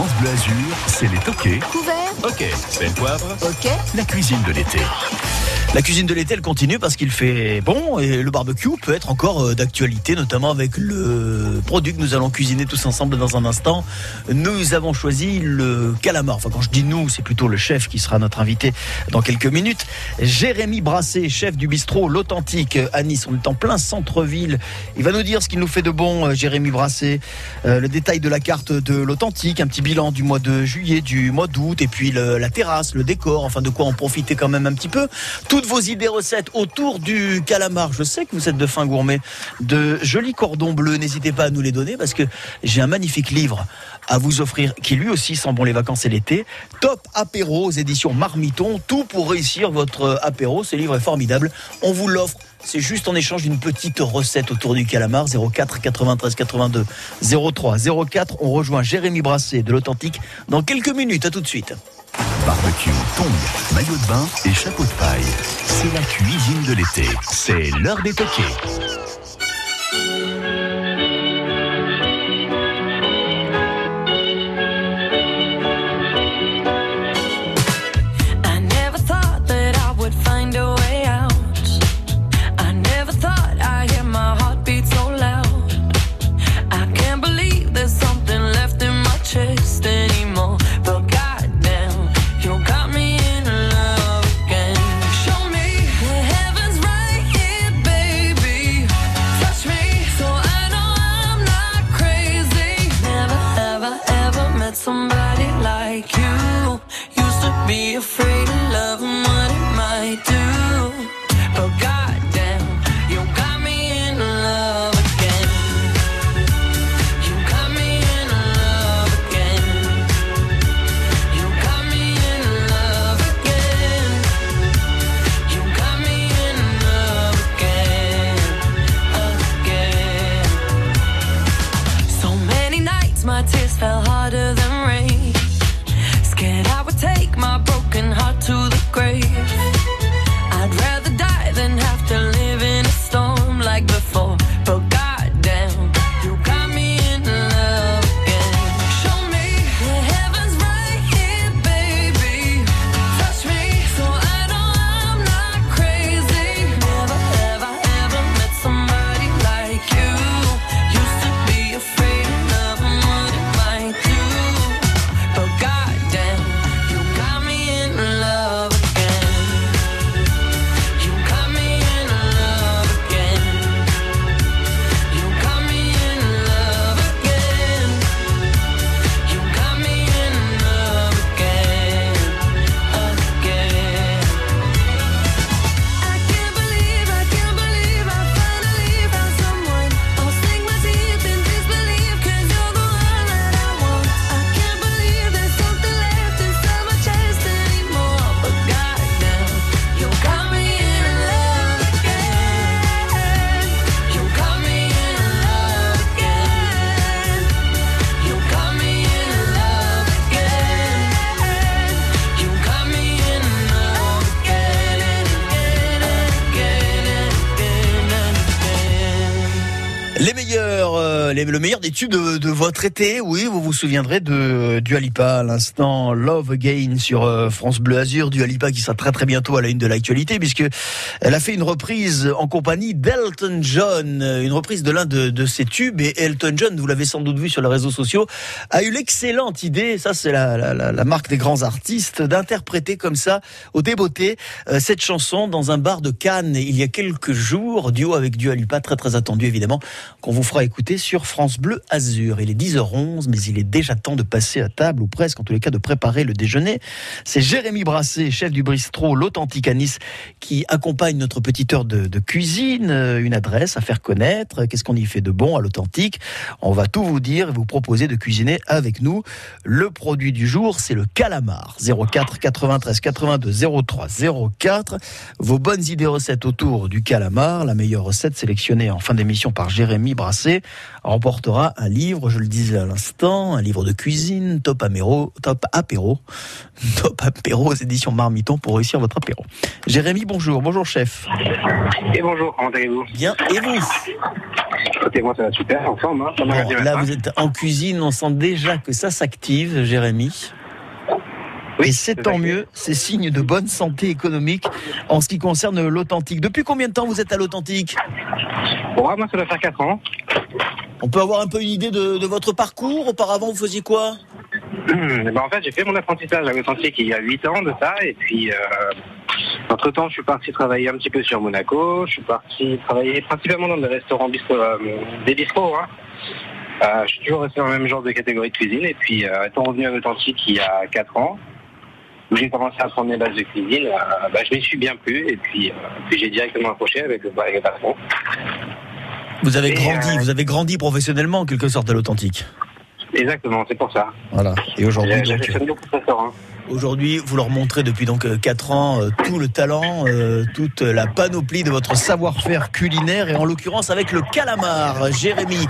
France Bleu Azur, c'est les toqués. Couvert Ok, c'est poivre. Ok. La cuisine de l'été. La cuisine de l'été, elle continue parce qu'il fait bon et le barbecue peut être encore euh, d'actualité, notamment avec le produit que nous allons cuisiner tous ensemble dans un instant. Nous avons choisi le calamar. Enfin, quand je dis nous, c'est plutôt le chef qui sera notre invité dans quelques minutes. Jérémy Brassé, chef du bistrot L'Authentique à Nice. On est en plein centre-ville. Il va nous dire ce qu'il nous fait de bon, euh, Jérémy Brassé. Euh, le détail de la carte de l'Authentique, un petit bilan du mois de juillet, du mois d'août, et puis la terrasse, le décor, enfin de quoi en profiter quand même un petit peu. Toutes vos idées recettes autour du calamar. Je sais que vous êtes de fin gourmet, de jolis cordons bleus. N'hésitez pas à nous les donner parce que j'ai un magnifique livre à vous offrir qui lui aussi sent bon les vacances et l'été. Top apéro aux éditions Marmiton. Tout pour réussir votre apéro. Ce livre est formidable. On vous l'offre. C'est juste en échange d'une petite recette autour du calamar 04 93 82 03 04. On rejoint Jérémy Brassé de l'Authentique dans quelques minutes. À tout de suite. Barbecue, tongs, maillot de bain et chapeau de paille. C'est la cuisine de l'été. C'est l'heure des toqués. Été, oui, vous vous souviendrez de du Alipa à l'instant Love Again sur euh, France Bleu Azur, du Alipa qui sera très très bientôt à la une de l'actualité puisque elle a fait une reprise en compagnie d'Elton John, euh, une reprise de l'un de, ses tubes. Et Elton John, vous l'avez sans doute vu sur les réseaux sociaux, a eu l'excellente idée, ça c'est la, la, la- marque des grands artistes, d'interpréter comme ça au débeauté euh, cette chanson dans un bar de Cannes il y a quelques jours, duo avec Dua Lipa, très très attendu évidemment, qu'on vous fera écouter sur France Bleu Azur. Il est 10h11, mais il est déjà temps de passer à table, ou presque, en tous les cas, de préparer le déjeuner. C'est Jérémy Brassé, chef du bistrot L'Authentique à Nice, qui accompagne notre petite heure de, cuisine, euh, une adresse à faire connaître, qu'est-ce qu'on y fait de bon à l'Authentique? On va tout vous dire et vous proposer de cuisiner avec nous. Le produit du jour, c'est le calamar. 04 93 82 03 04. Vos bonnes idées recettes autour du calamar. La meilleure recette sélectionnée en fin d'émission par Jérémy Brassé. Remportera un livre, je le disais à l'instant, un livre de cuisine, top apéro, top apéro, top apéro aux éditions Marmiton pour réussir votre apéro. Jérémy, bonjour, bonjour chef. Et bonjour, comment allez-vous? Bien, et vous? Écoutez, moi ça va super, en forme. Hein, Bon, Là, vous êtes en cuisine, on sent déjà que ça s'active, Jérémy. Oui, et c'est tant mieux, c'est signe de bonne santé économique en ce qui concerne l'authentique. Depuis combien de temps vous êtes à l'authentique? Bon, moi ça doit faire 4 ans. On peut avoir un peu une idée de, de votre parcours? Auparavant, vous faisiez quoi? Eh ben, en fait, j'ai fait mon apprentissage à l'authentique il y a 8 ans de ça. Et puis, euh, entre-temps, je suis parti travailler un petit peu sur Monaco. Je suis parti travailler principalement dans des restaurants bistro, euh, des bistrots. Hein. Euh, je suis toujours resté dans le même genre de catégorie de cuisine. Et puis, euh, étant revenu à l'authentique il y a 4 ans, où j'ai commencé à prendre mes bases de cuisine, euh, bah, je m'y suis bien plu. Et puis, euh, puis j'ai directement approché avec le, avec le patron. Vous avez Et, grandi, euh, vous avez grandi professionnellement en quelque sorte à l'authentique. Exactement, c'est pour ça. Voilà. Et aujourd'hui, donc, j'ai fait beaucoup de restaurants. Aujourd'hui, vous leur montrez depuis donc 4 ans euh, tout le talent, euh, toute la panoplie de votre savoir-faire culinaire et en l'occurrence avec le calamar, Jérémy.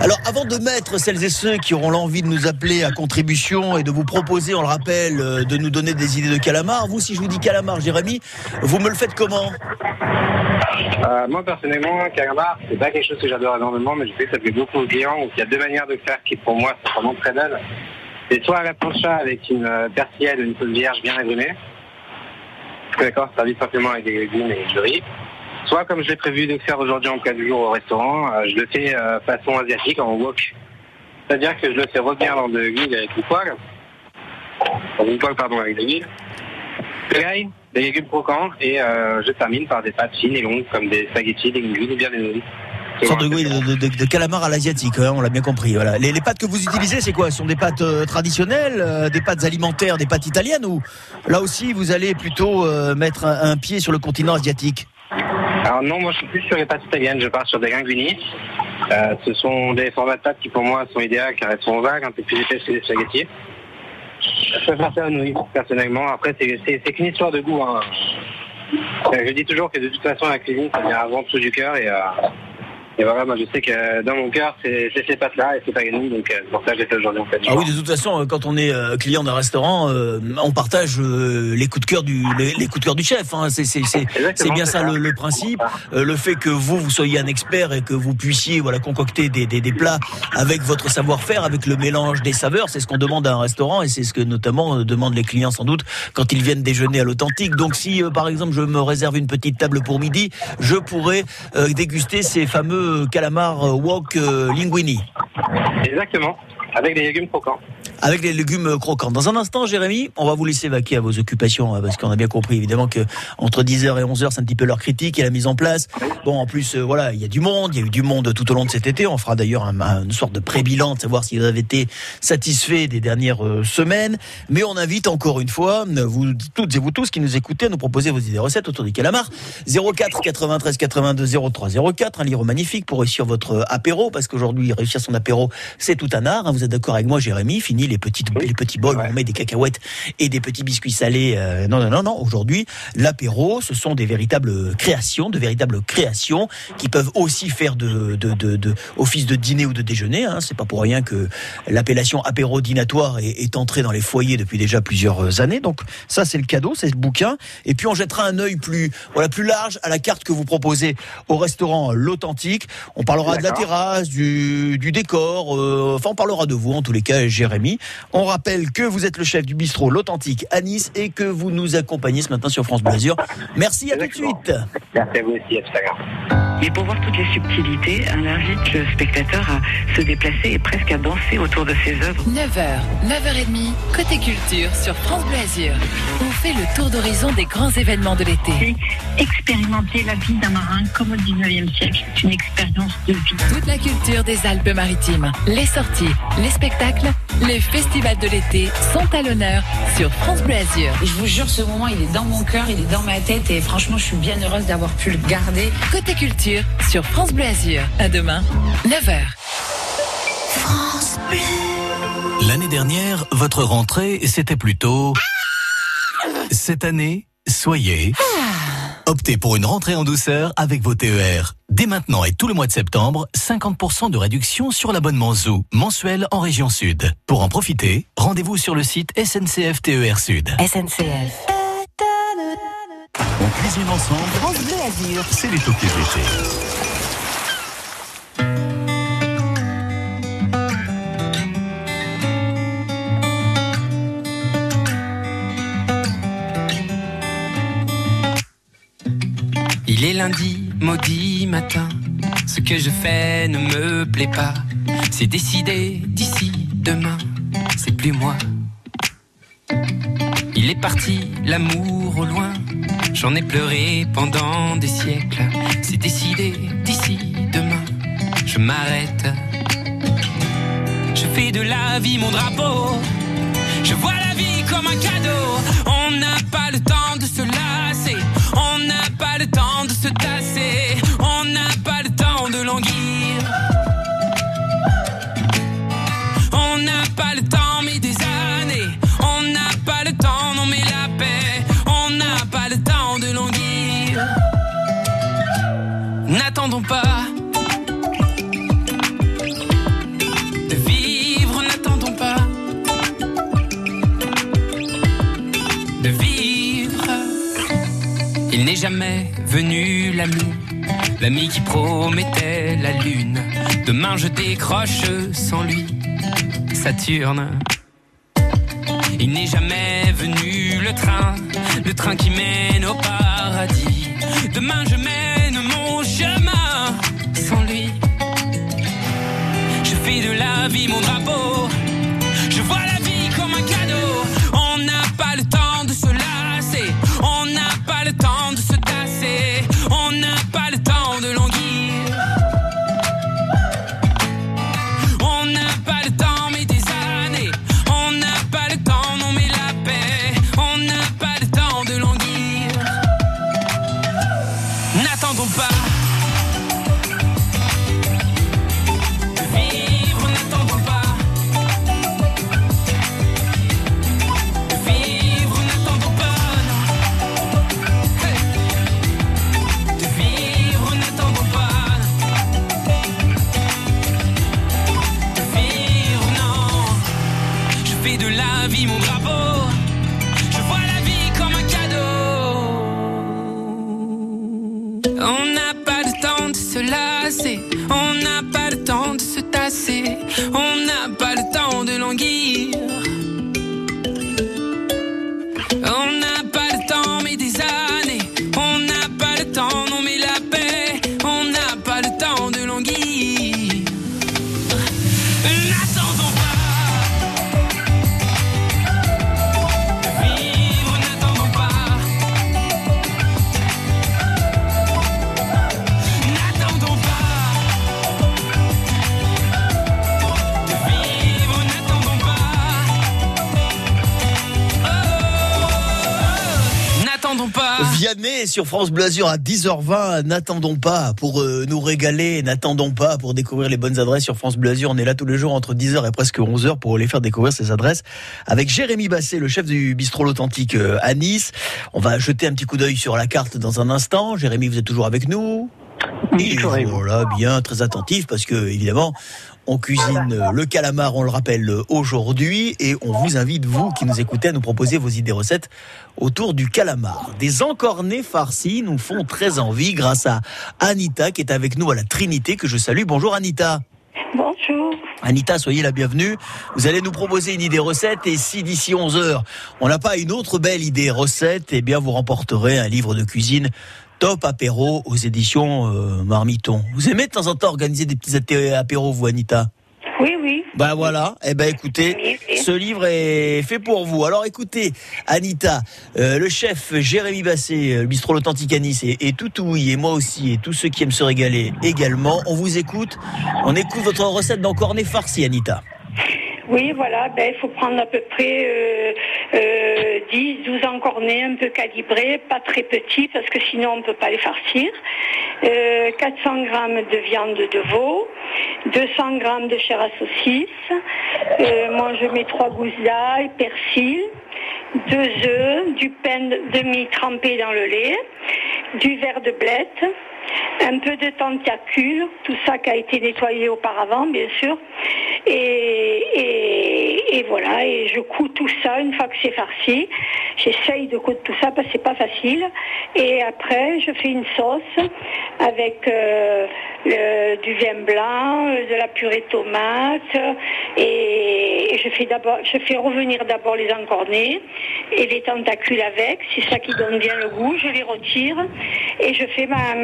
Alors, avant de mettre celles et ceux qui auront l'envie de nous appeler à contribution et de vous proposer, on le rappelle, euh, de nous donner des idées de calamar, vous, si je vous dis calamar, Jérémy, vous me le faites comment? Euh, moi, personnellement, calamar, c'est pas quelque chose que j'adore énormément, mais je sais que ça plaît beaucoup aux clients. Il y a deux manières de faire qui, pour moi, sont vraiment très bonnes. C'est soit à la plancha avec une euh, persillade ou une sauce vierge bien agrumée. D'accord, servi simplement avec des légumes et du riz. Soit, comme je l'ai prévu de faire aujourd'hui en plat du jour au restaurant, euh, je le fais euh, façon asiatique, en wok. C'est-à-dire que je le fais revenir dans de l'huile avec une poêle. Dans une poêle, pardon, avec de l'huile. De l'ail, des légumes croquants et je termine par des pâtes fines et longues comme des spaghettis, des linguines ou bien des nouilles. Sorte de, oui, de, de- de calamar à l'asiatique, hein, on l'a bien compris. Voilà. Les, les pâtes que vous utilisez, c'est quoi? Ce sont des pâtes euh, traditionnelles, euh, des pâtes alimentaires, des pâtes italiennes ou là aussi vous allez plutôt euh, mettre un, un pied sur le continent asiatique? Alors non, moi je suis plus sur les pâtes italiennes, je pars sur des linguini. Ce sont des formats de pâtes qui pour moi sont idéales car elles sont vagues, un peu plus épaisses que les spaghettis. Je préfère ça à nouilles, personnellement. Après, c'est qu'une histoire de goût. hein. Je dis toujours que de toute façon, la cuisine, ça vient avant tout du cœur. Et, euh, et voilà, moi je sais que dans mon cœur, c'est ces pâtes-là et c'est pas nouilles. Donc euh, pour ça j'ai fait aujourd'hui en fait. Ah oui, de toute façon, euh, quand on est euh, client d'un restaurant, euh, on partage euh, les coups de cœur du les, les coups de cœur du chef. Hein. C'est c'est c'est c'est Exactement, bien ça ça. le, le principe. Euh, le fait que vous vous soyez un expert et que vous puissiez voilà concocter des, des, des plats avec votre savoir-faire, avec le mélange des saveurs, c'est ce qu'on demande à un restaurant et c'est ce que notamment euh, demandent les clients sans doute quand ils viennent déjeuner à l'authentique. Donc si euh, par exemple je me réserve une petite table pour midi, je pourrais euh, déguster ces fameux calamars euh, wok euh, linguini. Exactement, avec des légumes croquants. avec les légumes croquants. Dans un instant, Jérémy, on va vous laisser vaquer à vos occupations, hein, parce qu'on a bien compris évidemment que entre 10h et 11h, c'est un petit peu l'heure critique et la mise en place. Bon, en plus, euh, voilà, il y a du monde, il y a eu du monde tout au long de cet été. On fera d'ailleurs un- un- une sorte de pré-bilan de savoir si vous avez été satisfait des dernières euh, semaines. Mais on invite encore une fois, euh, vous toutes et vous tous qui nous écoutez, à nous proposer vos idées recettes autour du calamar. 04 93 82 03 04, un livre magnifique pour réussir votre apéro, parce qu'aujourd'hui, réussir son apéro, c'est tout un art. hein. Vous êtes d'accord avec moi, Jérémy Fini les petites, Oui. les petits bols où Ouais. on met des cacahuètes et des petits biscuits salés. euh, non, non, non, non. Aujourd'hui, l'apéro, ce sont des véritables créations, de véritables créations qui peuvent aussi faire de, de, de, de office de dîner ou de déjeuner. Hein. C'est pas pour rien que l'appellation apéro dînatoire est, est entrée dans les foyers depuis déjà plusieurs années. Donc ça, c'est le cadeau, c'est le bouquin. Et puis on jettera un œil plus, voilà, plus large à la carte que vous proposez au restaurant L'Authentique. On parlera de la terrasse, du, du décor. euh, enfin, on parlera de vous en tous les cas, Jérémy. On rappelle que vous êtes le chef du bistrot L'Authentique à Nice et que vous nous accompagnez ce matin sur France Bleu Azur. Merci à tout de suite. Merci à vous aussi, à. Mais pour voir toutes les subtilités, on invite le spectateur à se déplacer et presque à danser autour de ses œuvres. 9h, 9h30, côté culture sur France Bleu Azur. On fait le tour d'horizon des grands événements de l'été. expérimenter la vie d'un marin comme au 19e siècle. C'est une expérience de vie. Toute la culture des Alpes-Maritimes, les sorties, les spectacles, les festivals de l'été sont à l'honneur sur France Bleu Azur. Et je vous jure, ce moment, il est dans mon cœur, il est dans ma tête et franchement, je suis bien heureuse d'avoir pu le garder. Côté culture sur France Bleu Azur. À demain, 9h. L'année dernière, votre rentrée, c'était plutôt... Cette année, soyez... Optez pour une rentrée en douceur avec vos TER. Dès maintenant et tout le mois de septembre, 50% de réduction sur l'abonnement Zoo, mensuel en région Sud. Pour en profiter, rendez-vous sur le site SNCF TER Sud. SNCF. On cuisine ensemble, France Bleu Azur. c'est les toqués de maudit matin. Ce que je fais ne me plaît pas. C'est décidé d'ici demain. C'est plus moi. Il est parti, l'amour au loin. J'en ai pleuré pendant des siècles. C'est décidé d'ici demain. Je m'arrête. Je fais de la vie mon drapeau. Je vois la vie comme un cadeau. On n'a pas le temps de se lasser. Pas le temps de se tasser. On n'a pas le temps de languir. On n'a pas le temps, mais des années. On n'a pas le temps, non, mais la paix. On n'a pas le temps de languir. N'attendons pas. De vivre, n'attendons pas. de vivre. Il n'est jamais venu l'ami, l'ami qui promettait la lune. Demain je décroche sans lui, Saturne. Il n'est jamais venu le train, le train qui mène au paradis. Demain je mène mon chemin sans lui. Je fais de la vie mon Sur France Bleu Azur à 10h20. N'attendons pas pour euh, nous régaler. N'attendons pas pour découvrir les bonnes adresses sur France Bleu Azur. On est là tous les jours entre 10h et presque 11h pour les faire découvrir ces adresses avec Jérémy Basset, le chef du bistrot L'Authentique euh, à Nice. On va jeter un petit coup d'œil sur la carte dans un instant. Jérémy, vous êtes toujours avec nous? Oui, voilà, bien, très attentif parce que évidemment, on cuisine le calamar, on le rappelle aujourd'hui, et on vous invite vous qui nous écoutez à nous proposer vos idées recettes autour du calamar. Des encornés farcis nous font très envie grâce à Anita qui est avec nous à la Trinité que je salue. Bonjour Anita. Bonjour. Anita, soyez la bienvenue. Vous allez nous proposer une idée recette et si d'ici 11 heures, on n'a pas une autre belle idée recette, eh bien vous remporterez un livre de cuisine Top apéro aux éditions euh, Marmiton. Vous aimez de temps en temps organiser des petits apéros, vous, Anita? Oui, oui. Ben voilà. Eh ben écoutez, Oui, ce livre est fait pour vous. Alors écoutez, Anita, euh, le chef Jérémy Basset, euh, le bistrot L'Authentique à Nice, et, et tout oui, et moi aussi, et tous ceux qui aiment se régaler également, on vous écoute. On écoute votre recette d'encornet farci, Anita. Oui, voilà, ben, il faut prendre à peu près euh, euh, 10, 12 encornets un peu calibrés, pas très petits parce que sinon on ne peut pas les farcir. Euh, 400 grammes de viande de veau, 200 grammes de chair à saucisse. Euh, moi je mets trois gousses d'ail, persil, deux œufs, du pain demi trempé dans le lait, du verre de blette, un peu de tentacule, tout ça qui a été nettoyé auparavant, bien sûr. Et, voilà, et je couds tout ça une fois que c'est farci. J'essaye de coudre tout ça parce que c'est pas facile. Et après, je fais une sauce avec euh, du vin blanc, de la purée de tomate, et, je fais je fais revenir d'abord les encornés et les tentacules avec. C'est ça qui donne bien le goût. Je les retire et je fais ma,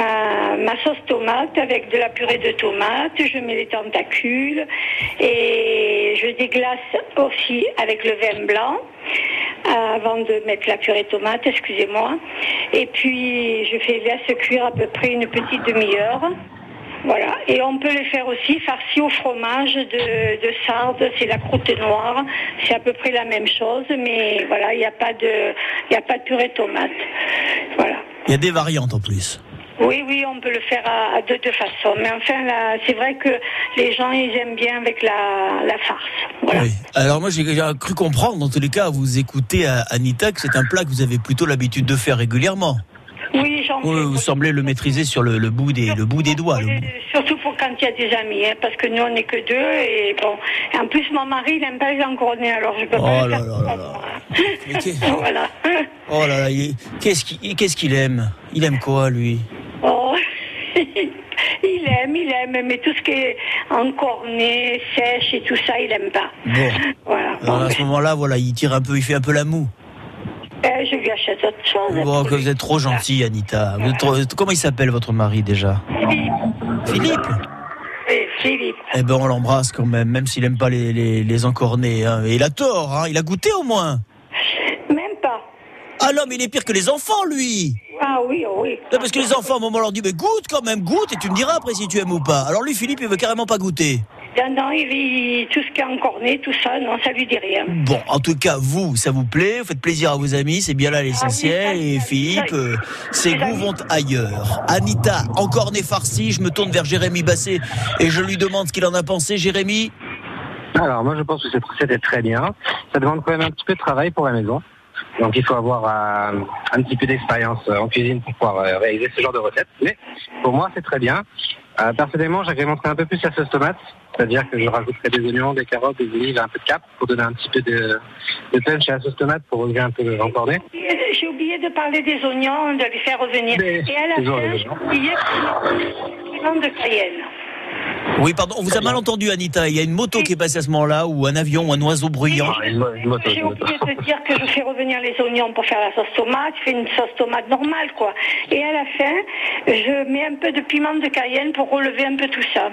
ma sauce tomate avec de la purée de tomate. Je mets les tentacules et je déglace aussi avec le vin blanc euh, avant de mettre la purée de tomate, excusez-moi. Et puis je fais laisse cuire à peu près une petite demi-heure. Voilà. Et on peut les faire aussi farcis au fromage de, de sarde, c'est la croûte noire. C'est à peu près la même chose, mais voilà, il n'y a pas de, a pas de purée de tomate. Voilà. Il y a des variantes en plus. Oui, oui, on peut le faire à, à de deux façons. Mais enfin, c'est vrai que les gens, ils aiment bien avec la, la farce. Voilà. Oui. Alors moi j'ai cru comprendre, dans tous les cas, vous écoutez à Anita, que c'est un plat que vous avez plutôt l'habitude de faire régulièrement. Oui, j'en fais. vous semblez le maîtriser sur le, le bout des le bout des doigts. le Oui, bout. Surtout pour quand il y a des amis, hein, parce que nous on n'est que deux et bon. Et en plus mon mari il n'aime pas les encornés, alors je peux Oh pas. là le là faire. là Mais qu'est- voilà. Oh là là, il- qu'est-ce qu'il qu'est-ce qu'il aime? Il aime quoi lui? Oh. il aime, il aime, mais tout ce qui est encorné, sèche et tout ça, il aime pas. Bon. Voilà. Alors à ce moment-là, voilà, il tire un peu, il fait un peu la moue. Euh, je lui achète autre chose. Bon, que vous êtes trop gentil, Anita. Vous êtes trop- Comment il s'appelle votre mari déjà Philippe. Philippe. Oui, Philippe. Eh ben on l'embrasse quand même, même s'il aime pas les, les, les encornés. hein. Et il a tort, hein. il a goûté au moins. Même pas. Ah non, mais il est pire que les enfants, lui. Ah oui, oh oui. Non, parce que les enfants, à un moment, on leur dit, mais goûte quand même, goûte, et tu me diras après si tu aimes ou pas. Alors lui, Philippe, il veut carrément pas goûter. Non, non, il, il- tout ce qui est encorné, tout ça, non, ça lui dit rien. Bon, en tout cas, vous, ça vous plaît, vous faites plaisir à vos amis, c'est bien là l'essentiel. Ah oui, ça, et Philippe, euh, ses goûts vont ailleurs. Anita, encore né farci, je me tourne vers Jérémy Basset et je lui demande ce qu'il en a pensé. Jérémy Alors moi je pense que c'était très bien. Ça demande quand même un petit peu de travail pour la maison. Donc il faut avoir euh, un petit peu d'expérience euh, en cuisine pour pouvoir euh, réaliser ce genre de recette. Mais pour moi c'est très bien. Euh, personnellement j'agrémenterai un peu plus la sauce tomate. C'est-à-dire que je rajouterai des oignons, des carottes, des olives, un peu de cap pour donner un petit peu de, de punch à la sauce tomate pour relever un peu l'encorné. J'ai oublié de parler des oignons, de les faire revenir. Mais- Et à la fin, j'ai oublié de Cayenne. Oui, pardon, on vous a mal entendu, Anita. Il y a une moto qui est passée à ce moment-là, ou un avion, ou un oiseau bruyant. Ah, une, mo- une moto, J'ai oublié de dire que je fais revenir les oignons pour faire la sauce tomate. Je fais une sauce tomate normale, quoi. Et à la fin, je mets un peu de piment de Cayenne pour relever un peu tout ça.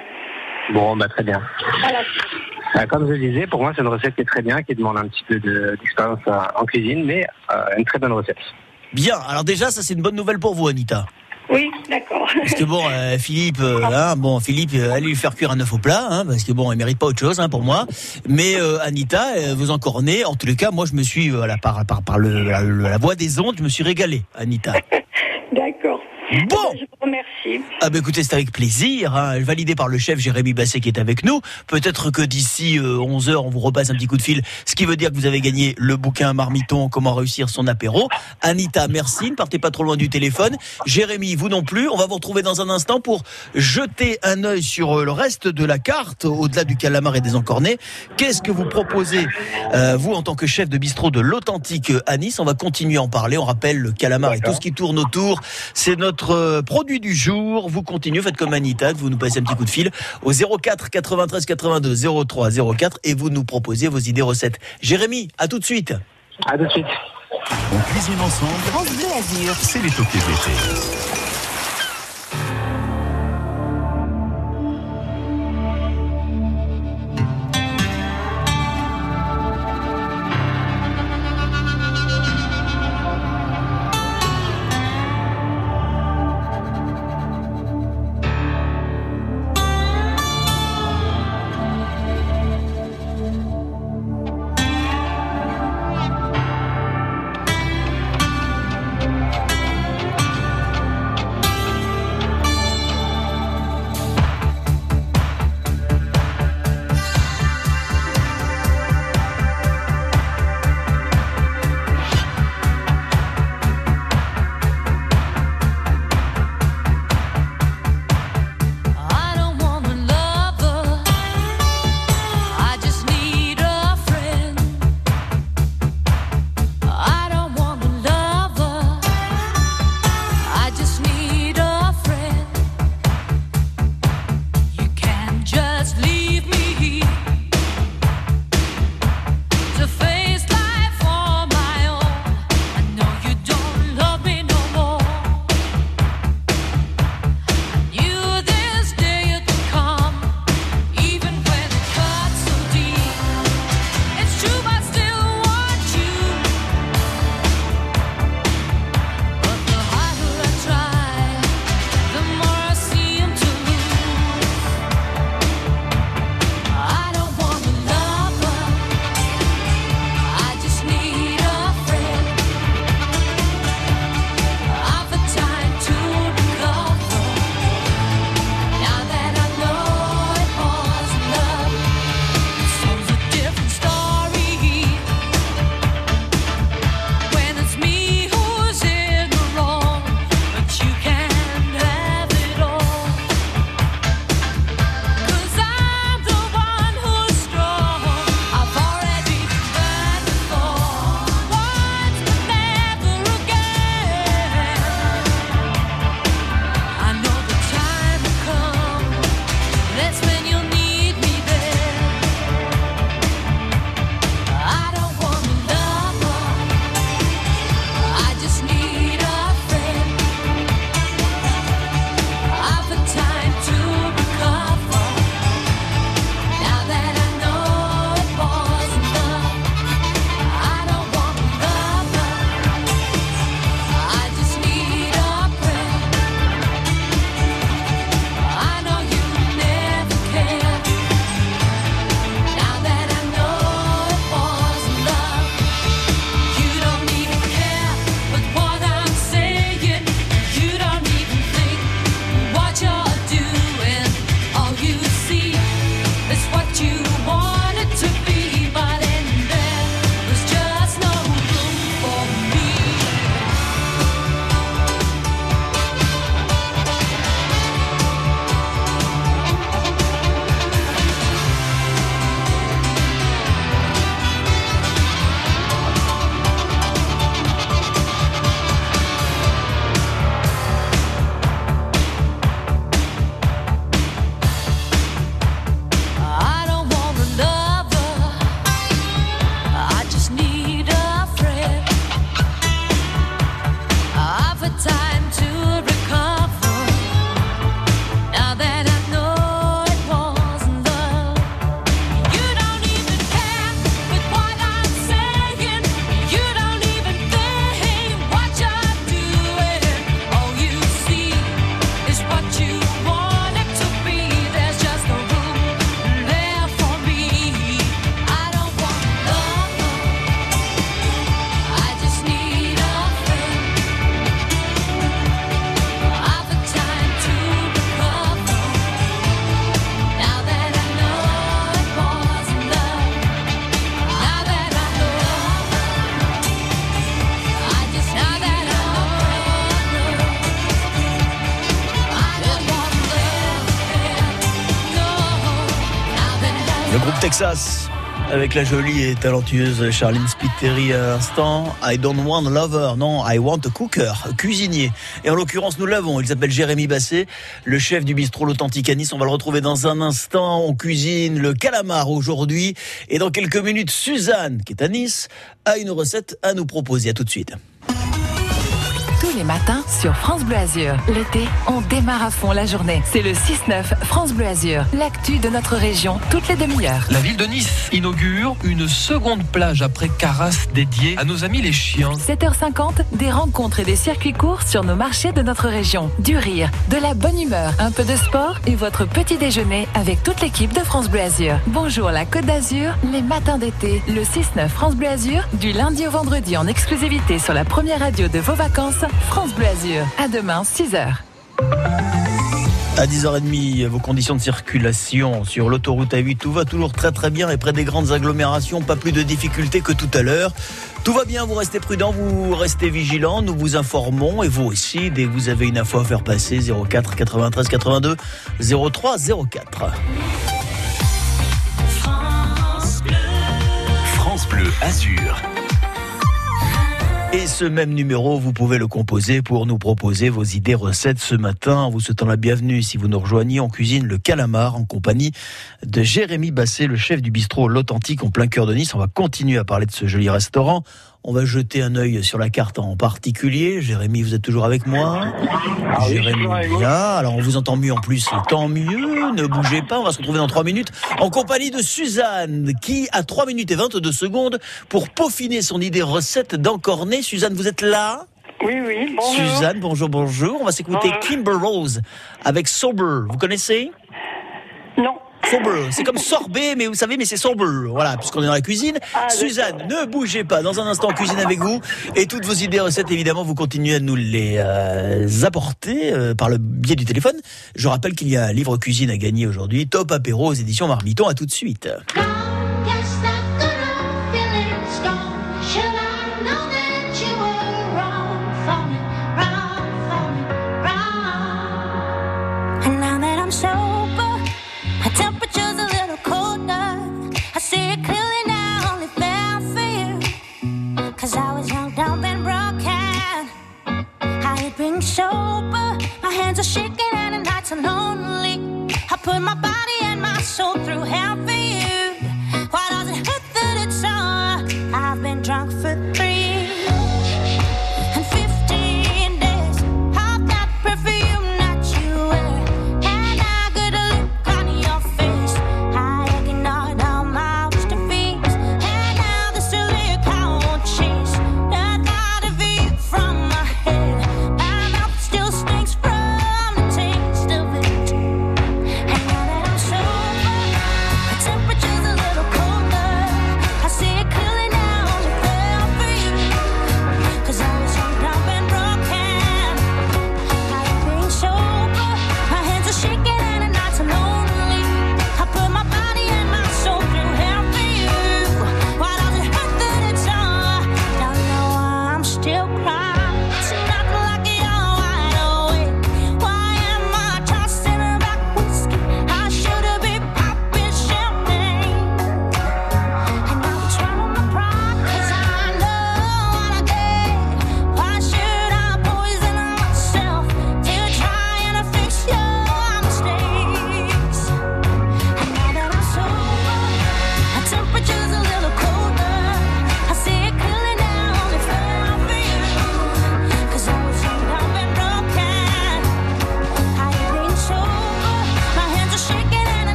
Bon bah très bien. Voilà. Euh, Comme je le disais, pour moi c'est une recette qui est très bien, qui demande un petit peu de- d'expérience en cuisine, mais euh, une très bonne recette. Bien, alors déjà, ça c'est une bonne nouvelle pour vous, Anita. Oui, d'accord. Parce que bon, euh, Philippe, euh, hein, bon, Philippe, euh, allez lui faire cuire un œuf au plat, hein, parce que bon, il mérite pas autre chose, hein, pour moi. Mais euh, Anita, vous encornez. En tous les cas, moi, je me suis, voilà, par, par, par le, la, le- la voix des ondes, je me suis régalé, Anita. Bon. Je vous remercie. Ah ben écoutez, c'est avec plaisir, hein, validé par le chef Jérémy Basset qui est avec nous. Peut-être que d'ici 11h, on vous repasse un petit coup de fil, ce qui veut dire que vous avez gagné le bouquin Marmiton, comment réussir son apéro. Anita, merci, ne partez pas trop loin du téléphone. Jérémy, vous non plus. On va vous retrouver dans un instant pour jeter un œil sur euh, le reste de la carte, au-delà du calamar et des encornés. Qu'est-ce que vous proposez, euh, vous, en tant que chef de bistrot de l'authentique euh, à Nice? On va continuer à en parler. On rappelle le calamar et tout ce qui tourne autour. C'est notre euh, produit du jour. Vous continuez, faites comme Anita, vous nous passez un petit coup de fil au 04 93 82 03 04 et vous nous proposez vos idées recettes. Jérémy, à tout de suite. À tout de suite. On cuisine ensemble. France Bleu Azur. C'est les toqués d'été. Avec la jolie et talentueuse Charlene Spiteri à l'instant. I don't want a lover, non, I want a cooker, cuisinier. Et en l'occurrence, nous l'avons. Il s'appelle Jérémy Basset, le chef du bistrot L'Authentique à Nice. On va le retrouver dans un instant. On cuisine le calamar aujourd'hui. Et dans quelques minutes, Suzanne, qui est à Nice, a une recette à nous proposer. À tout de suite. Les matins sur France Bleu Azur. L'été, on démarre à fond la journée. C'est le 6-9 France Bleu Azur. L'actu de notre région, toutes les demi-heures. La ville de Nice inaugure une seconde plage après Carras dédiée à nos amis les chiens. 7h50, des rencontres et des circuits courts sur nos marchés de notre région. Du rire, de la bonne humeur, un peu de sport et votre petit déjeuner avec toute l'équipe de France Bleu Azur. Bonjour la Côte d'Azur, les matins d'été, le 6-9 France Bleu Azur, du lundi au vendredi en exclusivité sur la première radio de vos vacances, France Bleu Azur. À demain, 6h. À 10h30, vos conditions de circulation sur l'autoroute A8, tout va toujours très très bien et près des grandes agglomérations, pas plus de difficultés que tout à l'heure. Tout va bien, vous restez prudent, vous restez vigilant, nous vous informons et vous aussi, dès que vous avez une info à faire passer, 04 93 82 03 04. France Bleu Azur. Et ce même numéro, vous pouvez le composer pour nous proposer vos idées recettes ce matin. En vous souhaitant la bienvenue si vous nous rejoignez. On cuisine le calamar en compagnie de Jérémy Basset, le chef du bistrot L'Authentique en plein cœur de Nice. On va continuer à parler de ce joli restaurant. On va jeter un œil sur la carte en particulier. Jérémy, vous êtes toujours avec moi Jérémy, bien. Alors, on vous entend mieux en plus. Tant mieux. Ne bougez pas. On va se retrouver dans 3 minutes en compagnie de Suzanne qui a 3 minutes et 22 secondes pour peaufiner son idée recette d'encornet. Suzanne, vous êtes là? Oui, oui, bonjour. Suzanne, bonjour, bonjour. On va s'écouter. Kimber Rose avec Sober. Vous connaissez? Sober, c'est comme sorbet, mais vous savez, mais c'est sober. Voilà, puisqu'on est dans la cuisine. Ah. Suzanne, ne bougez pas. Dans un instant, cuisine avec vous. Et toutes vos idées recettes, évidemment, vous continuez à nous les euh, apporter euh, par le biais du téléphone. Je rappelle qu'il y a un livre cuisine à gagner aujourd'hui. Top apéro aux éditions Marmiton. À tout de suite. My body and my soul through hell for you. Why does it hurt that it's? I've been drunk for three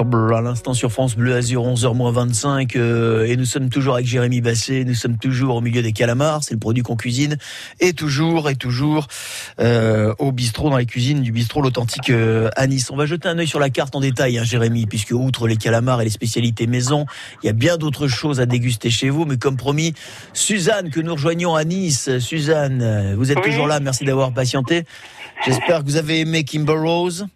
À l'instant sur France Bleu Azur 11h25 euh, et nous sommes toujours avec Jérémy Basset, nous sommes toujours au milieu des calamars, c'est le produit qu'on cuisine et toujours et toujours euh, au bistrot dans les cuisines du bistrot l'authentique euh, à Nice. On va jeter un œil sur la carte en détail hein, Jérémy puisque outre les calamars et les spécialités maison, il y a bien d'autres choses à déguster chez vous mais comme promis Suzanne que nous rejoignons à Nice. Suzanne, vous êtes Oui. toujours là, merci d'avoir patienté. J'espère que vous avez aimé Kimber Rose.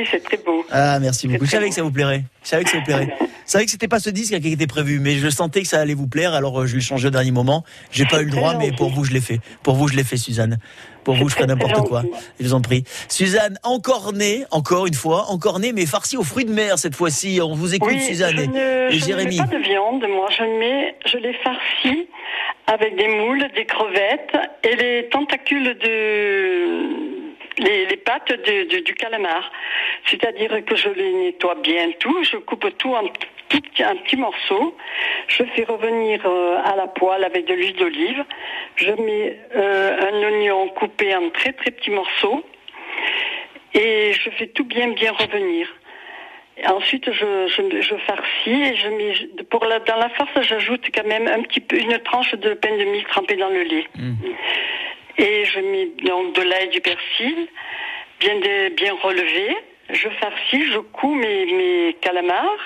Oui, c'est très beau. Ah, merci beaucoup. Je savais que ça vous plairait. Je savais que ça vous plairait. Je savais que c'était pas ce disque qui était prévu, mais je sentais que ça allait vous plaire, alors euh, je l'ai changé au dernier moment. J'ai pas eu le droit, mais pour vous, je l'ai fait. Pour vous, je l'ai fait, Suzanne. Pour vous, je ferai n'importe quoi. Je vous en prie. Suzanne, encore née, encore une fois, encore née, mais farcie aux fruits de mer cette fois-ci. On vous écoute, Oui, Suzanne. je et- ne, et je ne Jérémy. mets pas de viande, moi. Je mets, je les farcis avec des moules, des crevettes et les tentacules de les, les pattes du calamar. C'est-à-dire que je les nettoie bien tout, je coupe tout en petit, un petit morceau, je fais revenir euh, à la poêle avec de l'huile d'olive, je mets euh, un oignon coupé en très très petits morceaux et je fais tout bien bien revenir. Ensuite, je, farcis et je mets, pour dans la farce, j'ajoute quand même un petit peu, une tranche de pain de mie trempée dans le lait. Et je mets donc de l'ail et du persil, bien, de- bien relevé. Je farcis, je couds mes, mes calamars.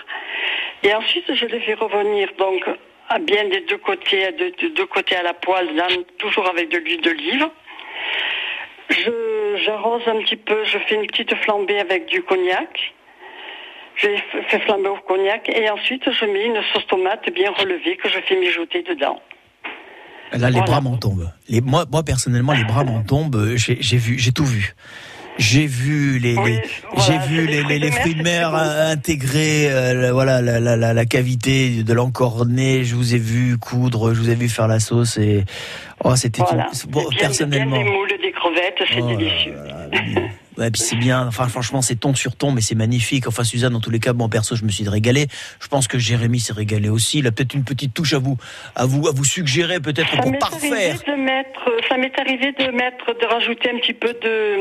Et ensuite, je les fais revenir donc à bien des deux côtés, de, de deux côtés à la poêle, toujours avec de l'huile d'olive. Je, j'arrose un petit peu, je fais une petite flambée avec du cognac. Je fais flamber au cognac et ensuite je mets une sauce tomate bien relevée que je fais mijoter dedans. Là, les Voilà. bras m'en tombent. Les, moi, moi, personnellement, les bras m'en tombent. J'ai j'ai vu, j'ai tout vu. J'ai vu les, les- j'ai vu les, les, les fruits de mer euh, intégrer, euh, la- voilà, la, la, la, la cavité de l'encornet. Je vous ai vu coudre, je vous ai vu faire la sauce et oh, c'était Voilà. bon, Bien- bien personnellement. des moules, des crevettes, c'est Oh là délicieux. Ouais, puis c'est bien. Enfin, franchement, c'est ton sur ton, mais c'est magnifique. Enfin, Suzanne, dans tous les cas, bon, perso, je me suis régalé. Je pense que Jérémy s'est régalé aussi. Il a peut-être une petite touche à vous, à vous, à vous suggérer, peut-être pour parfaire. de mettre, ça m'est arrivé de mettre, de rajouter un petit peu de,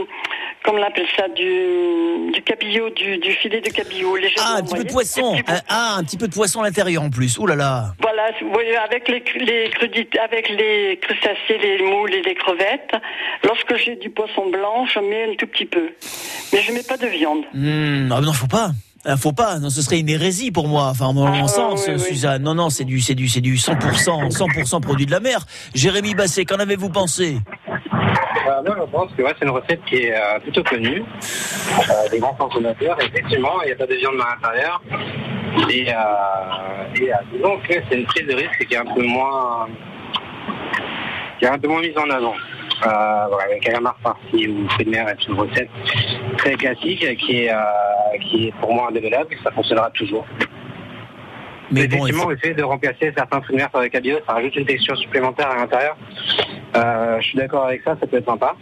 comme on appelle ça, du, du cabillaud, du, du filet de cabillaud. Ah, un petit peu de poisson. Ah, un petit peu de poisson à l'intérieur en plus. Ouh là là. Voilà, vous voyez, avec les, cru- les crudités, avec les crustacés, les moules et les crevettes, lorsque j'ai du poisson blanc, je mets un tout petit peu. Mais je mets pas de viande. Hmm, ah, non, faut pas. Ah, Faut pas, non, ce serait une hérésie pour moi. Enfin, en mon Ah, sens, oui, oui. Suzanne. Non, non, c'est du, c'est du, c'est du 100%, 100% produit de la mer. Jérémy Basset, qu'en avez-vous pensé? Euh, moi, je pense que ouais, c'est une recette qui est euh, plutôt connue euh, des grands consommateurs. Effectivement, il n'y a pas de viande à l'intérieur. Et, euh, et euh, disons que c'est une prise de risque qui est un peu moins, qui est un peu moins mise en avant. Euh, voilà, avec calamar farci ou fruits de mer est une recette très classique qui est, euh, qui est pour moi indémodable. Ça fonctionnera toujours. Mais bon, effectivement, le fait de remplacer certains fruits de mer par des cabillaud, ça rajoute une texture supplémentaire à l'intérieur. Euh, je suis d'accord avec ça, ça peut être sympa.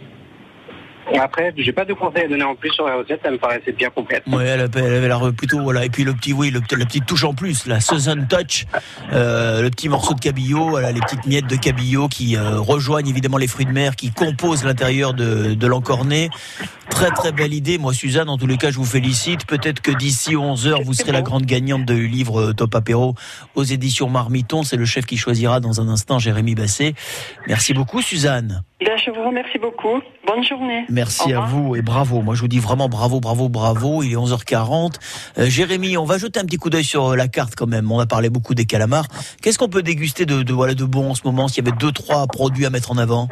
Après, j'ai pas de conseils à donner en plus sur la recette, ça me paraissait bien complète. Ouais, elle elle avait l'air plutôt voilà. Et puis le petit oui le, la petite touche en plus la Southern touch euh, le petit morceau de cabillaud voilà, les petites miettes de cabillaud qui euh, rejoignent évidemment les fruits de mer qui composent l'intérieur de, de l'encornet très très belle idée moi Suzanne. En tous les cas je vous félicite. Peut-être que d'ici 11 heures vous serez la grande gagnante du livre euh, Top Apéro aux éditions Marmiton. C'est le chef qui choisira dans un instant Jérémy Basset. Merci beaucoup Suzanne Ben, je vous remercie beaucoup. Bonne journée. Merci à vous et bravo. Moi, je vous dis vraiment bravo, bravo, bravo. Il est 11h40. Euh, Jérémy, on va jeter un petit coup d'œil sur euh, la carte quand même. On a parlé beaucoup des calamars. Qu'est-ce qu'on peut déguster de, de, voilà, de bon en ce moment S'il y avait deux, trois produits à mettre en avant?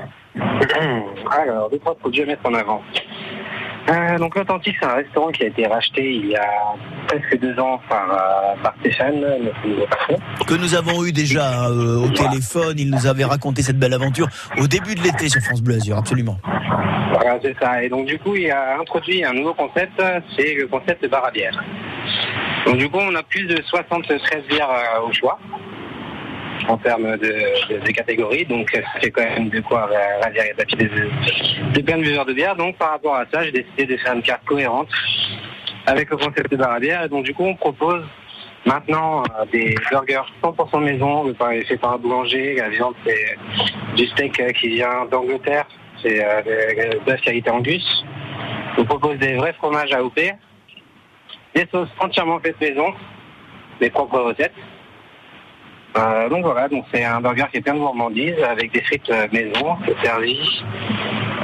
Alors, deux, trois produits à mettre en avant. Euh, donc l'authentique, c'est un restaurant qui a été racheté il y a presque deux ans par, euh, par Stéphane, notre nouveau patron. que nous avons eu déjà euh, au téléphone. Il nous avait raconté cette belle aventure au début de l'été sur France Bleu Azur, absolument. Voilà, c'est ça. Et donc du coup, il a introduit un nouveau concept, c'est le concept de bar à bière. Donc du coup, on a plus de 73 bières au choix en termes de, de- de catégories. Donc ça fait quand même de quoi ra- ravir et tapis de, de plein de buveurs de bière. Donc par rapport à ça, j'ai décidé de faire une carte cohérente avec le concept de bar à bière. Et donc du coup, on propose maintenant euh, des burgers 100% maison, le par un boulanger. La viande, c'est du steak euh, qui vient d'Angleterre. C'est euh, le bœuf qualité Angus. On propose des vrais fromages AOP. des sauces entièrement faites maison, mes propres recettes. Euh, donc voilà, donc c'est un burger qui est plein de gourmandise avec des frites euh, maison, servi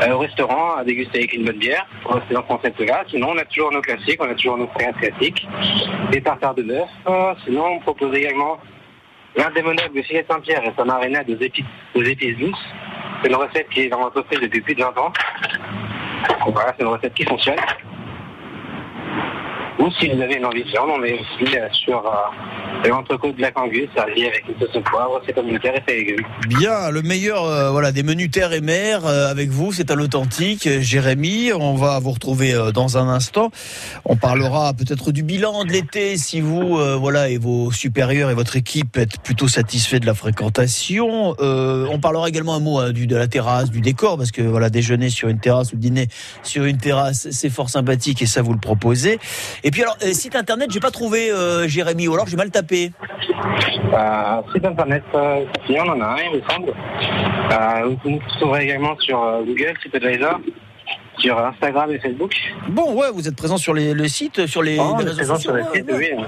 euh, au restaurant à déguster avec une bonne bière. Reste dans ce concept-là. Sinon, on a toujours nos classiques, on a toujours nos frais classiques, des tartares de bœuf. Euh, sinon, on propose également l'indémodable de filet Saint-Pierre et sa marinade aux épices, aux épices douces. C'est une recette qui est dans l'entreprise depuis plus de 20 ans. Donc voilà, c'est une recette qui fonctionne. Ou si vous avez une envie de viande, on est aussi euh, sur euh, l'entrecôte Black Angus, servi avec une sauce au poivre, c'est communautaire et c'est légumes. Bien, le meilleur euh, voilà des menus terre et mer euh, avec vous, c'est à l'authentique. Euh, Jérémy, on va vous retrouver euh, dans un instant. On parlera peut-être du bilan de l'été si vous voilà et vos supérieurs et votre équipe êtes plutôt satisfaits de la fréquentation. On parlera également un mot hein, du de la terrasse, du décor parce que voilà déjeuner sur une terrasse ou dîner sur une terrasse, c'est fort sympathique et ça vous le proposez. Et puis alors euh, site internet, j'ai pas trouvé euh, Jérémy ou alors j'ai mal tapé. Euh, site internet, si on en a un, il me semble. Vous trouverez également sur Google, TripAdvisor, sur Instagram et Facebook. Bon, ouais, vous êtes présent sur les, le site, sur les, Oh, les réseaux sociaux. sur le ouais, site, ouais. oui.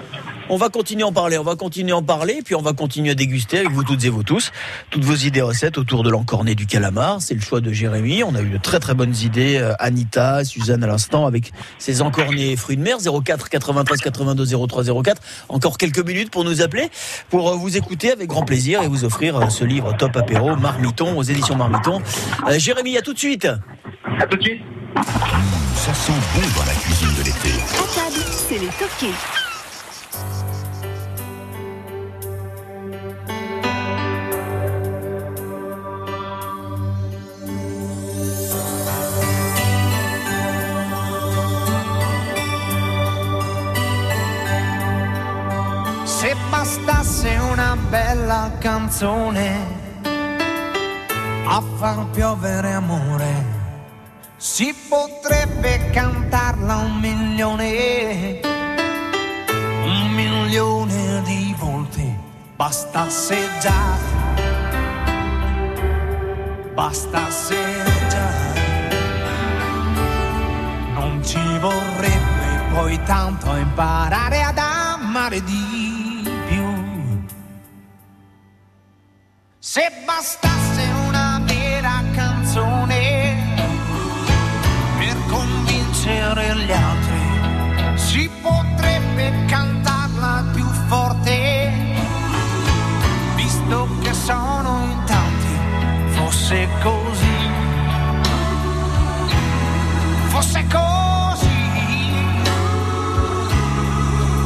On va continuer à en parler, on va continuer à en parler, puis on va continuer à déguster avec vous toutes et vous tous, toutes vos idées recettes autour de l'encorné du calamar. C'est le choix de Jérémy. On a eu de très très bonnes idées. euh, Anita, Suzanne à l'instant avec ses encornés fruits de mer 04 93 82 03 04. Encore quelques minutes pour nous appeler, pour euh, vous écouter avec grand plaisir et vous offrir euh, ce livre Top Apéro Marmiton aux éditions Marmiton. Euh, Jérémy, à tout de suite. À tout de suite. Ça sent bon dans la cuisine de l'été. À table, c'est les toqués. Se bastasse una bella canzone a far piovere amore, si potrebbe cantarla un milione, un milione di volte. Bastasse già, bastasse già, non ci vorrebbe poi tanto imparare ad amare di più. Se bastasse fosse così, fosse così,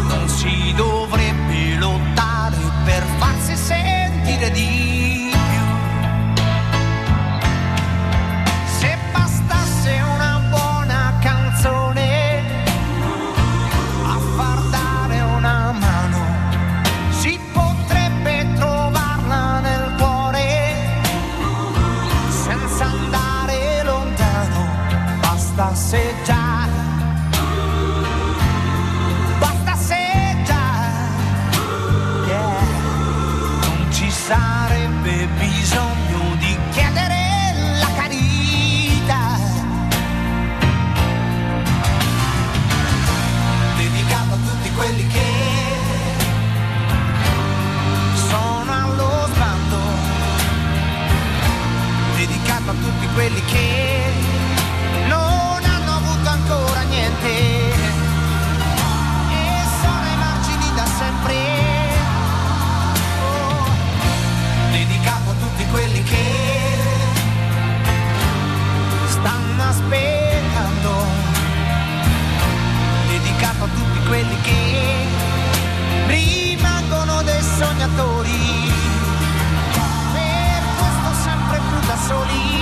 non si dovrebbe lottare per farsi sentire di sono tutti quelli che non hanno avuto ancora niente e sono ai margini da sempre. Oh, dedicato a tutti quelli che stanno aspettando, dedicato a tutti quelli che rimangono dei sognatori. per questo sempre più da soli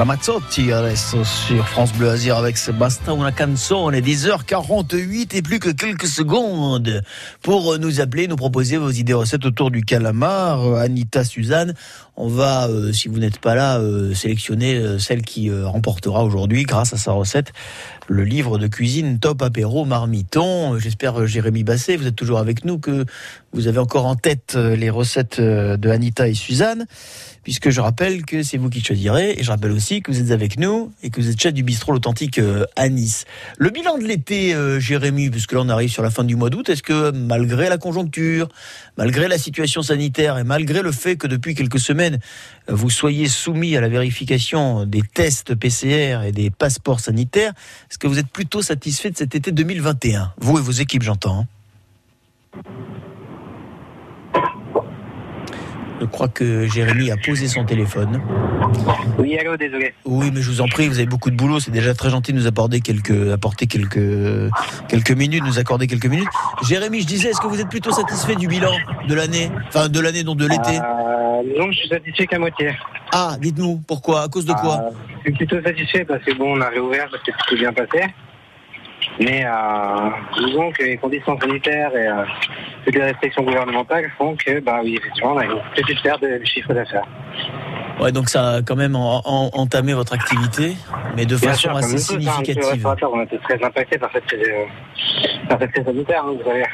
Ramazzotti adesso sur France Bleu Azur avec Sébastien una canzone 10h48 et plus que quelques secondes pour nous appeler, nous proposer vos idées recettes autour du calamar. Anita, Suzanne, on va, euh, si vous n'êtes pas là, euh, sélectionner euh, celle qui remportera aujourd'hui grâce à sa recette le livre de cuisine Top Apéro Marmiton. J'espère, euh, Jérémy Basset, vous êtes toujours avec nous, que vous avez encore en tête euh, les recettes euh, de Anita et Suzanne, puisque je rappelle que c'est vous qui choisirez, et je rappelle aussi que vous êtes avec nous et que vous êtes chef du bistrot L'Authentique euh, à Nice. Le bilan de l'été, Jérémy, puisque là on arrive sur la fin du mois d'août, est-ce que malgré la conjoncture, malgré la situation sanitaire et malgré le fait que depuis quelques semaines, vous soyez soumis à la vérification des tests PCR et des passeports sanitaires, est-ce que vous êtes plutôt satisfait de cet été 2021 Vous et vos équipes, j'entends. Je crois que Jérémy a posé son téléphone. Oui, allô, désolé. Oui, mais je vous en prie, vous avez beaucoup de boulot. C'est déjà très gentil de nous apporter quelques, apporter quelques, quelques minutes, nous accorder quelques minutes. Jérémy, je disais, est-ce que vous êtes plutôt satisfait du bilan de l'année Enfin, de l'année, non, de l'été Euh, que je suis satisfait qu'à moitié. Ah, dites-nous, pourquoi? À cause de quoi? Euh, Je suis plutôt satisfait parce que bon, on a réouvert, parce que tout s'est bien passé. Mais euh, disons que les conditions sanitaires et euh, toutes les restrictions gouvernementales font que, bah oui, effectivement, on a une petite perte de chiffre d'affaires. Ouais, donc ça a quand même en- en- entamé votre activité, mais de Bien façon sûr, assez hein, significative. on a été très impactés par cette crise, euh, par cette crise sanitaire, hein, vous savez.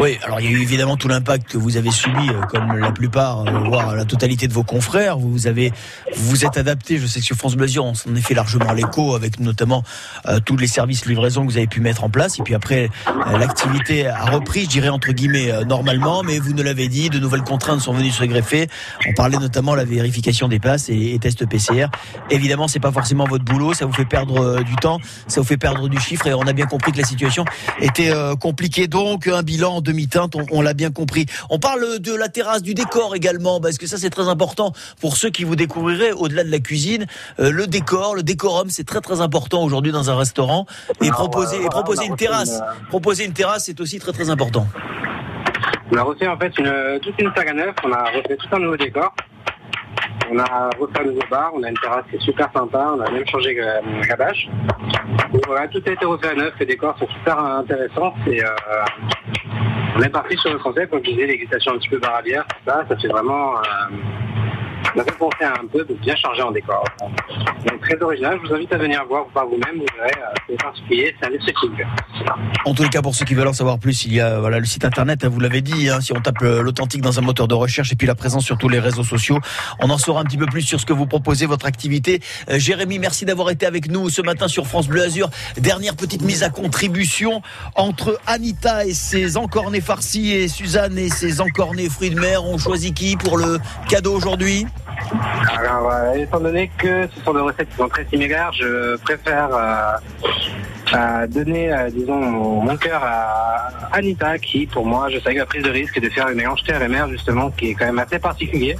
Oui, alors il y a eu évidemment tout l'impact que vous avez subi, euh, comme la plupart, euh, voire la totalité de vos confrères. Vous avez, vous êtes adapté. Je sais que sur France Bleu Azur, on s'en est fait largement l'écho avec notamment euh, tous les services livraison que vous avez pu mettre en place. Et puis après, euh, l'activité a repris, je dirais entre guillemets normalement, mais vous nous l'avez dit, de nouvelles contraintes sont venues se greffer. On parlait notamment de la vérification des passes et, et tests PCR. Évidemment, c'est pas forcément votre boulot, ça vous fait perdre du temps, ça vous fait perdre du chiffre. Et on a bien compris que la situation était compliquée. Donc un bilan en demi-teinte, on, on l'a bien compris. On parle de la terrasse, du décor également, parce que ça c'est très important pour ceux qui vous découvriraient au-delà de la cuisine. Euh, le décor, le décorum, c'est très très important aujourd'hui dans un restaurant. Et proposer, et proposer une terrasse, proposer une terrasse, c'est aussi très très important. On a refait en fait une, toute une salle à neuf, on a refait tout un nouveau décor. On a refait un nouveau bar, on a une terrasse qui est super sympa, on a même changé euh, la bâche. Voilà, tout a été refait à neuf, les décors sont super intéressants. Et, euh, on est parti sur le concept, comme je disais, dégustation un petit peu bar à bière, tout ça, ça fait vraiment... Ça fait penser un peu de bien chargé en décor. Donc très original, je vous invite à venir voir par vous-même, vous verrez, euh, c'est particulier, c'est un. En tous les cas, pour ceux qui veulent en savoir plus, il y a voilà le site internet. hein, Vous l'avez dit, hein, si on tape euh, l'authentique dans un moteur de recherche et puis la présence sur tous les réseaux sociaux, on en saura un petit peu plus sur ce que vous proposez, votre activité. Euh, Jérémy, merci d'avoir été avec nous ce matin sur France Bleu Azur. Dernière petite mise à contribution entre Anita et ses encornés farcis et Suzanne et ses encornés fruits de mer. On choisit qui pour le cadeau aujourd'hui? Alors, euh, étant donné que ce sont des recettes qui sont très similaires, je préfère euh, euh, donner, disons, mon, cœur à Anita, qui, pour moi, je que la prise de risque de faire un mélange terre et mer, justement, qui est quand même assez particulier.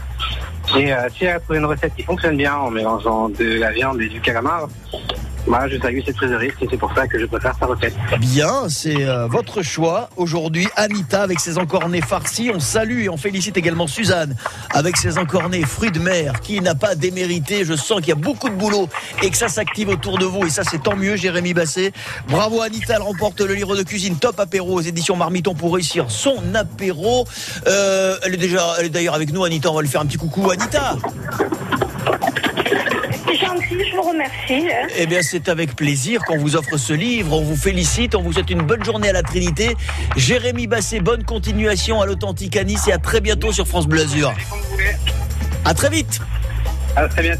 Et si elle a trouvé une recette qui fonctionne bien en mélangeant de la viande et du calamar, moi, je salue cette risque et c'est pour ça que je préfère sa recette. Bien, c'est euh, votre choix. Aujourd'hui, Anita avec ses encornés farcis. On salue et on félicite également Suzanne avec ses encornés fruits de mer qui n'a pas démérité. Je sens qu'il y a beaucoup de boulot et que ça s'active autour de vous. Et ça, c'est tant mieux, Jérémy Basset. Bravo, Anita. Elle remporte le livre de cuisine Top Apéro aux éditions Marmiton pour réussir son apéro. Euh, elle est déjà, elle est d'ailleurs avec nous, Anita. On va lui faire un petit coucou, Anita. C'est gentil, je vous remercie. Eh bien, c'est avec plaisir qu'on vous offre ce livre. On vous félicite. On vous souhaite une bonne journée à la Trinité. Jérémy Basset, bonne continuation à l'Authentique à Nice et à très bientôt sur France Bleu Azur. À très vite. À très bientôt.